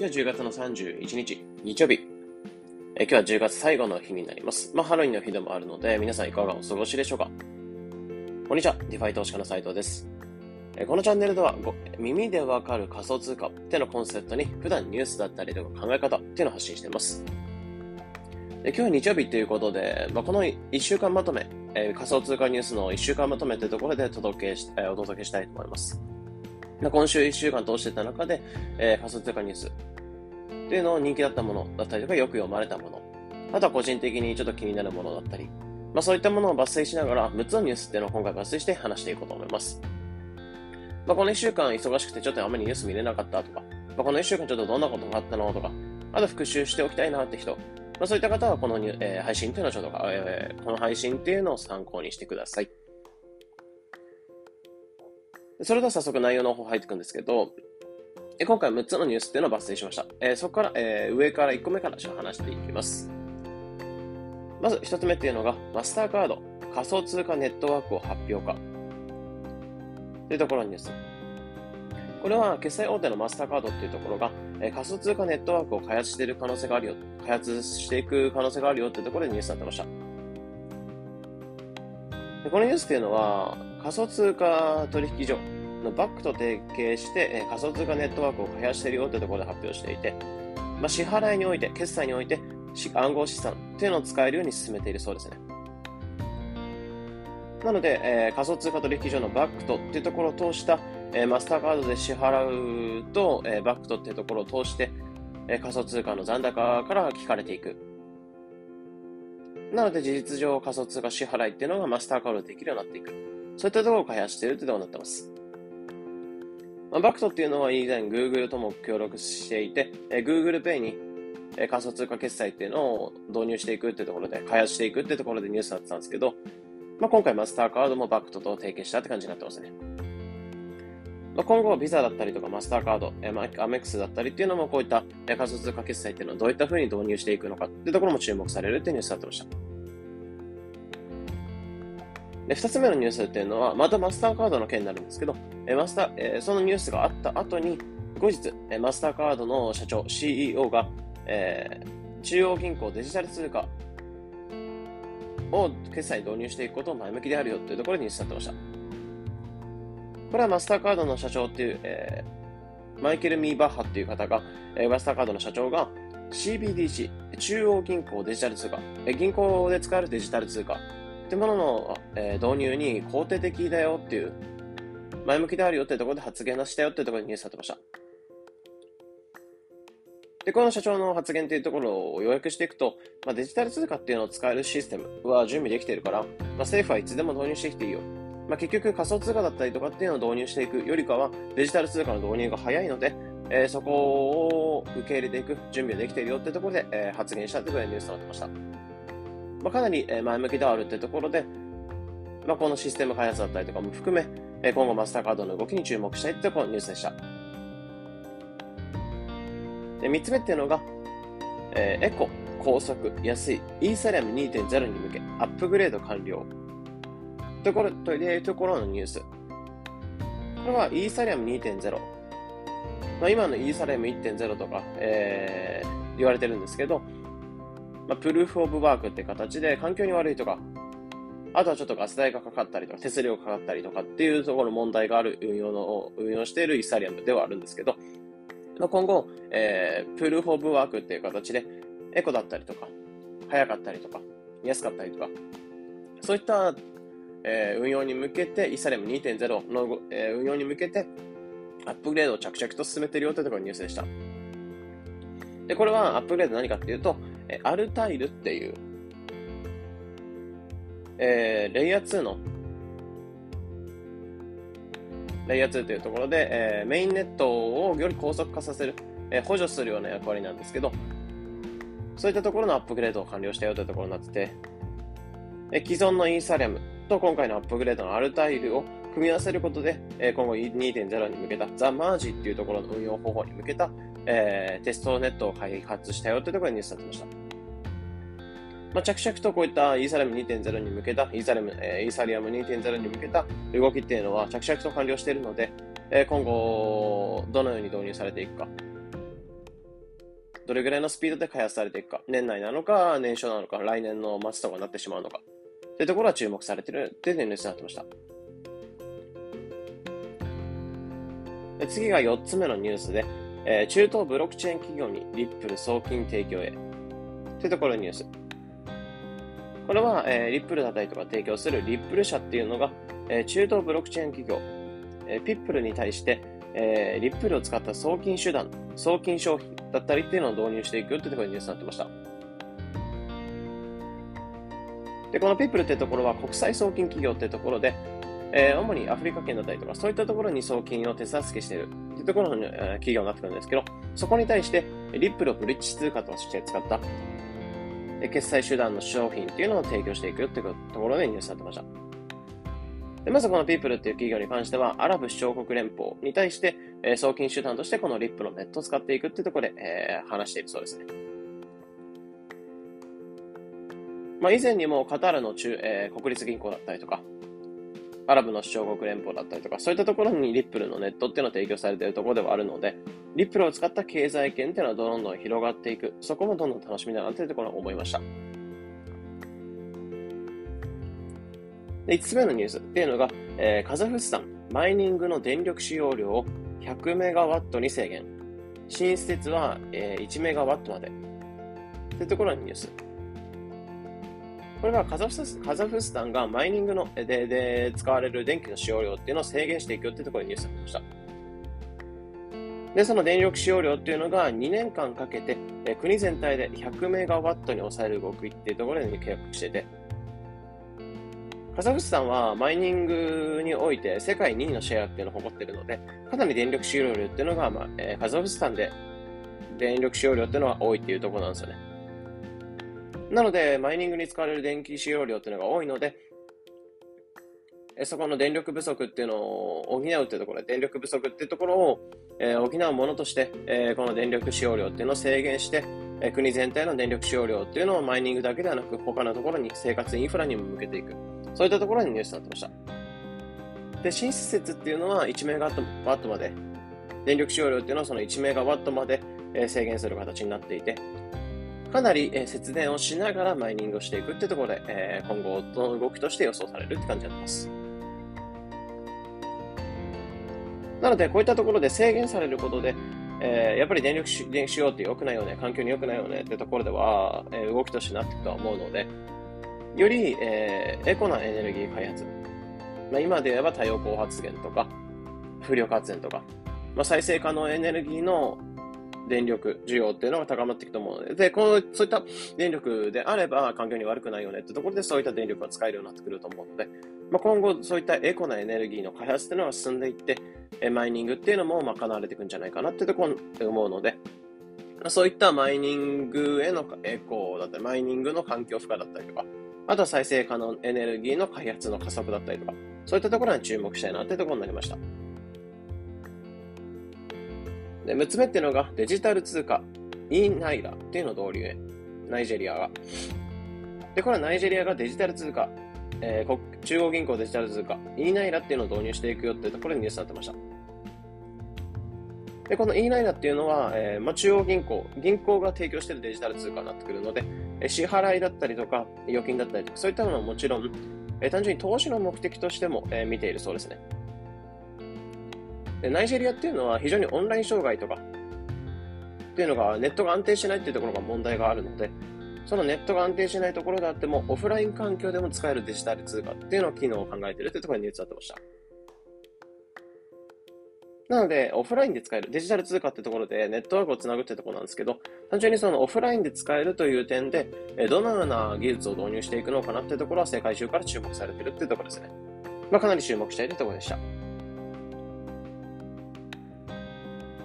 今日は10月の31日、日曜日。え今日は10月最後の日になります。まあ、ハロウィンの日でもあるので、皆さんいかがお過ごしでしょうかこんにちは、 DeFi 投資家の斉藤です。えこのチャンネルでは、耳でわかる仮想通貨ってのコンセプトに、普段ニュースだったりとか考え方っていうのを発信しています。で今日は日曜日ということで、まあ、この1週間まとめ、え、仮想通貨ニュースの1週間まとめというところで届けし、え、お届けしたいと思います。今週1週間通してた中で、えー、仮想通貨ニュースっていうのを人気だったものだったりとか、よく読まれたもの、あとは個人的にちょっと気になるものだったり、まあそういったものを抜粋しながら、6つのニュースっていうのを今回抜粋して話していこうと思います。まあこの1週間忙しくてちょっとあまりニュース見れなかったとか、まあ、この1週間ちょっとどんなことがあったのとか、あと復習しておきたいなって人、まあそういった方はこのニュ、えー、配信っていうのをちょっと、えー、この配信っていうのを参考にしてください。それでは早速内容の方入っていくんですけど、え今回6つのニュースっていうのを抜粋しました。えー、そこから、えー、上から1個目から話していきます。まず1つ目っていうのが、マスターカード仮想通貨ネットワークを発表か。というところにです。これは決済大手のマスターカードっていうところが、え、仮想通貨ネットワークを開発している可能性があるよ、開発していく可能性があるよっていうところでニュースになってました。でこのニュースっていうのは、仮想通貨取引所のバックと提携して、え仮想通貨ネットワークを開発しているよというところで発表していて、まあ、支払いにおいて、決済において、暗号資産というのを使えるように進めているそうですね。なので、えー、仮想通貨取引所のバックトっていうところを通した、えー、マスターカードで支払うと、えー、バックトっていうところを通して、え仮想通貨の残高から引かれていく。なので、事実上仮想通貨支払いっていうのがマスターカードでできるようになっていく。そういったところを開発しているというところになってます。まあ、バクトっていうのは以前 Google とも協力していて、えー、Google Pay に、えー、仮想通貨決済っていうのを導入していくっていうところで、開発していくっていうところでニュースになってたんですけど、まあ、今回マスターカードもバクトと提携したって感じになってますね。まあ、今後、ビザだったりとかマスターカード、えー、アメックスだったりっていうのもこういった、えー、仮想通貨決済っていうのをどういった風に導入していくのかっていうところも注目されるってニュースになってました。で、二つ目のニュースっていうのは、またマスターカードの件になるんですけど、えマスター、えそのニュースがあった後に、後日、えマスターカードの社長、CEO が、えー、中央銀行デジタル通貨を決済導入していくことを前向きであるよというところにニュースになってました。これはマスターカードの社長っていう、えー、マイケル・ミーバッハっていう方が、えー、マスターカードの社長が CBDC、中央銀行デジタル通貨、えー、銀行で使えるデジタル通貨ってものの、えー、導入に肯定的だよっていう、前向きであるよってところで発言をしたよってところにニュースされてました。で、この社長の発言っていうところを要約していくと、まあ、デジタル通貨っていうのを使えるシステムは準備できているから、まあ、政府はいつでも導入してきていいよ。まあ、結局仮想通貨だったりとかっていうのを導入していくよりかは、デジタル通貨の導入が早いので、えー、そこを受け入れていく準備ができているよってところで、えー、発言したということでニュースとなってました。まあ、かなり前向きではあるというところで、まあ、このシステム開発だったりとかも含め、今後マスターカードの動きに注目したいというこのニュースでした。で3つ目っていうのが、えー、エコ、高速、安い、イーサリアム2.0に向け、アップグレード完了。ところ、というところのニュース。これはイーサリアム2.0。まあ、今のイーサリアム1.0とか、えー、言われてるんですけど、まあ、プルーフオブワークって形で環境に悪いとか、あとはちょっとガス代がかかったりとか、手数料がかかったりとかっていうところ問題がある運用の、運用しているイサリアムではあるんですけど、まあ、今後、えー、プルーフオブワークっていう形で、エコだったりとか、早かったりとか、安かったりとか、そういった、えー、運用に向けて、イサリアム2.0の、えー、運用に向けて、アップグレードを着々と進めているよというところのニュースでした。で、これはアップグレード何かっていうと、えアルタイルっていう、えー、レイヤー2の、レイヤー2というところで、えー、メインネットをより高速化させる、えー、補助するような役割なんですけど、そういったところのアップグレードを完了したよというところになってて、え既存のイーサリアムと今回のアップグレードのアルタイルを組み合わせることで、え今後2.0に向けたザ・マージっていうところの運用方法に向けた、えー、テストネットを開発したよというところにニュースになってました。まあ、着々とこういったイーサリアム2.0に向けた、イーサリアム、えー、イーサリアム2.0に向けた動きっていうのは着々と完了しているので、えー、今後、どのように導入されていくか。どれぐらいのスピードで開発されていくか、年内なのか、年初なのか、来年の末とかになってしまうのか、というところは注目されているというニュースになってました。次が4つ目のニュースで、えー、中東ブロックチェーン企業にリップル送金提供へ。というところのニュース。これは、えー、リップルだったりとか提供するリップル社っていうのが、えー、中東ブロックチェーン企業、えー、ピップルに対して、えー、リップルを使った送金手段、送金商品だったりっていうのを導入していくってところにニュースになってました。で、このピップルってところは国際送金企業ってところで、えー、主にアフリカ圏だったりとか、そういったところに送金を手助けしているというところの、えー、企業になってくるんですけど、そこに対して、リップルをブリッジ通貨として使った、決済手段の商品っていうのを提供していくというところでニュースされてました。でまずこのピープルっていう企業に関しては、アラブ首長国連邦に対して、えー、送金手段としてこのリップのネットを使っていくっていうところで、えー、話しているそうですね。まあ、以前にもカタールの中、えー、国立銀行だったりとか、アラブの首長国連邦だったりとか、そういったところにリップルのネットっていうのを提供されているところではあるので、リップルを使った経済圏っていうのはどんどん広がっていく。そこもどんどん楽しみだなというところを思いました。で、5つ目のニュースっていうのが、えー、カザフスタン、マイニングの電力使用量を100メガワットに制限。新施設は、えー、1メガワットまで。というところのニュース。これはカザフスカザフスタンがマイニングのでで使われる電気の使用量っていうのを制限していくよっていうところにニュースがありました。で、その電力使用量っていうのが2年間かけて、え国全体で100メガワットに抑える動きっていうところに契約してて、カザフスタンはマイニングにおいて世界2位のシェアっていうのを誇ってるので、かなり電力使用量っていうのが、まあえー、カザフスタンで電力使用量っていうのは多いっていうところなんですよね。なので、マイニングに使われる電気使用量っていうのが多いので、そこの電力不足っていうのを補うっていうところで、電力不足っていうところを、え、補うものとして、え、この電力使用量っていうのを制限して、え、国全体の電力使用量っていうのをマイニングだけではなく、他のところに生活インフラにも向けていく。そういったところにニュースになってました。で、新施設っていうのは1メガワットまで、電力使用量っていうのはその1メガワットまでえ制限する形になっていて、かなり、え節電をしながらマイニングをしていくってところで、え今後の動きとして予想されるって感じになってます。なので、こういったところで制限されることで、えー、やっぱり電力し電使用って良くないよね、環境に良くないよねってところでは、えー、動きとしてなっていくとは思うので、より、えー、エコなエネルギー開発、まあ、今で言えば太陽光発電とか、風力発電とか、まあ、再生可能エネルギーの電力需要っていうのが高まっていくと思うので、で、こう、そういった電力であれば環境に悪くないよねってところでそういった電力が使えるようになってくると思うので、まあ、今後そういったエコなエネルギーの開発っていうのが進んでいって、マイニングっていうのも賄われていくんじゃないかなってところ思うので、そういったマイニングへのエコーだったり、マイニングの環境負荷だったりとか、あとは再生可能エネルギーの開発の加速だったりとか、そういったところに注目したいなってところになりました。で、6つ目っていうのがデジタル通貨、イーナイラっていうのを導入へ。ナイジェリアが。で、これはナイジェリアがデジタル通貨、えー、中央銀行デジタル通貨、イーナイラっていうのを導入していくよっていうところにニュースになってました。で、この e ナイラっていうのは、えーまあ、中央銀行、銀行が提供しているデジタル通貨になってくるので、えー、支払いだったりとか、預金だったりとか、そういったものはもちろん、えー、単純に投資の目的としても、えー、見ているそうですね。でナイジェリアっていうのは非常にオンライン障害とかっていうのがネットが安定しないっていうところが問題があるので、そのネットが安定しないところであっても、オフライン環境でも使えるデジタル通貨っていうのを機能を考えているというところにニュースになってました。なので、オフラインで使える、デジタル通貨ってところでネットワークをつなぐってところなんですけど、単純にそのオフラインで使えるという点で、どのような技術を導入していくのかなっていうところは世界中から注目されてるっていうところですね。まあ、かなり注目したいというところでした。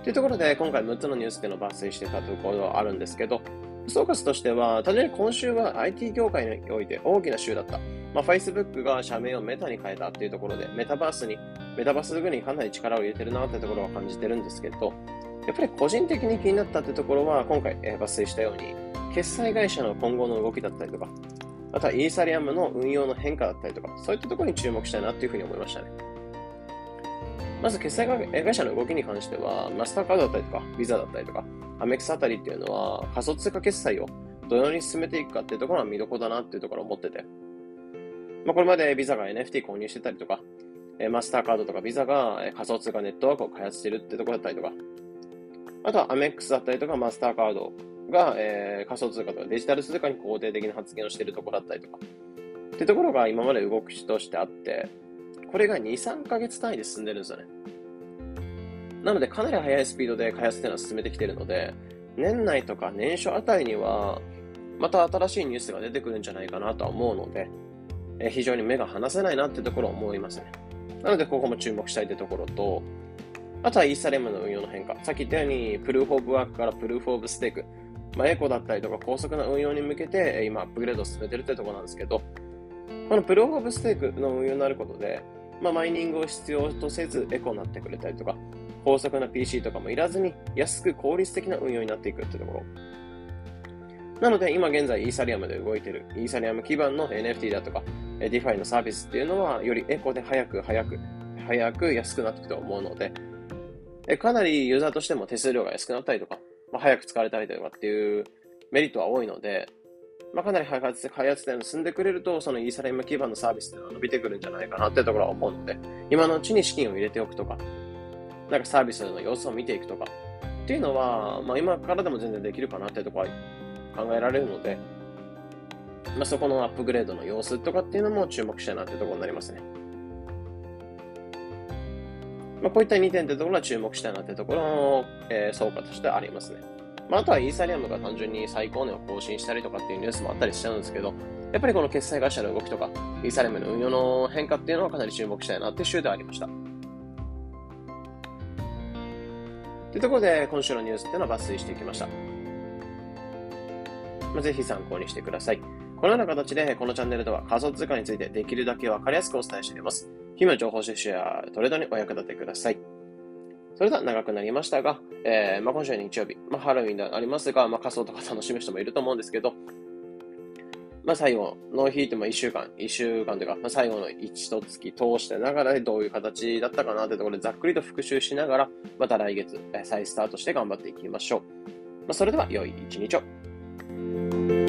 というところで、今回6つのニュースっていうのを抜粋してたところはあるんですけど、総括としては、単純に今週は IT 業界において大きな週だった。まあ、Facebook が社名をメタに変えたっていうところで、メタバースに、メタバースグにかなり力を入れてるなってところは感じてるんですけど、やっぱり個人的に気になったってところは、今回、え抜粋したように、決済会社の今後の動きだったりとか、あとはイーサリアムの運用の変化だったりとか、そういったところに注目したいなっていうふうに思いましたね。まず決済会社の動きに関しては、マスターカードだったりとか、ビザだったりとか、アメックスあたりっていうのは仮想通貨決済をどのように進めていくかっていうところが見どころだなっていうところを思ってて。まあ、これまでビザが NFT 購入してたりとか、マスターカードとかビザが仮想通貨ネットワークを開発してるってところだったりとか、あとはアメックスだったりとかマスターカードが、え、仮想通貨とかデジタル通貨に肯定的な発言をしてるところだったりとか、ってところが今まで動きとしてあって、これが2、3ヶ月単位で進んでるんですよね。なので、かなり速いスピードで開発っていうのは進めてきてるので、年内とか年初あたりには、また新しいニュースが出てくるんじゃないかなとは思うので、え非常に目が離せないなってところを思いますね。なので、ここも注目したいってところと、あとはイーサレムの運用の変化。さっき言ったように、プルーフオブワークからプルーフオブステーク。まあ、エコだったりとか高速な運用に向けて、今、アップグレードを進めてるってところなんですけど、このプルーフオブステークの運用になることで、まあ、マイニングを必要とせずエコになってくれたりとか、高速な PC とかもいらずに安く効率的な運用になっていくってところ。なので、今現在イーサリアムで動いているイーサリアム基盤の NFT だとか、DeFi のサービスっていうのは、よりエコで早く早く、早く安くなっていくと思うので、かなりユーザーとしても手数料が安くなったりとか、まあ、早く使われたりとかっていうメリットは多いので、まあ、かなり開発開発点を進んでくれると、そのイーサリアム基盤のサービスっていうのは伸びてくるんじゃないかなってところは思うので、今のうちに資金を入れておくとか、なんかサービスの様子を見ていくとか、っていうのは、まあ、今からでも全然できるかなってところは考えられるので、まあ、そこのアップグレードの様子とかっていうのも注目したいなってところになりますね。まあ、こういった2点ってところは注目したいなってところの、えー、総括としてありますね。まあ、あとはイーサリアムが単純に最高値を更新したりとかっていうニュースもあったりしちゃうんですけど、やっぱりこの決済会社の動きとか、イーサリアムの運用の変化っていうのはかなり注目したいなっていう週ではありました。というところで、今週のニュースっていうのは抜粋していきました。まあ、ぜひ参考にしてください。このような形で、このチャンネルでは仮想通貨についてできるだけわかりやすくお伝えしています。日々の情報収集やトレードにお役立てください。それでは長くなりましたが、えー、まあ、今週は日曜日、まあ、ハロウィンではありますが、まあ、仮装とか楽しむ人もいると思うんですけど、まあ、最後の日ってまあ1週間、1週間というか、まあ、最後の一月通してながらどういう形だったかなというところでざっくりと復習しながら、また来月、再スタートして頑張っていきましょう。まあ、それでは良い一日を。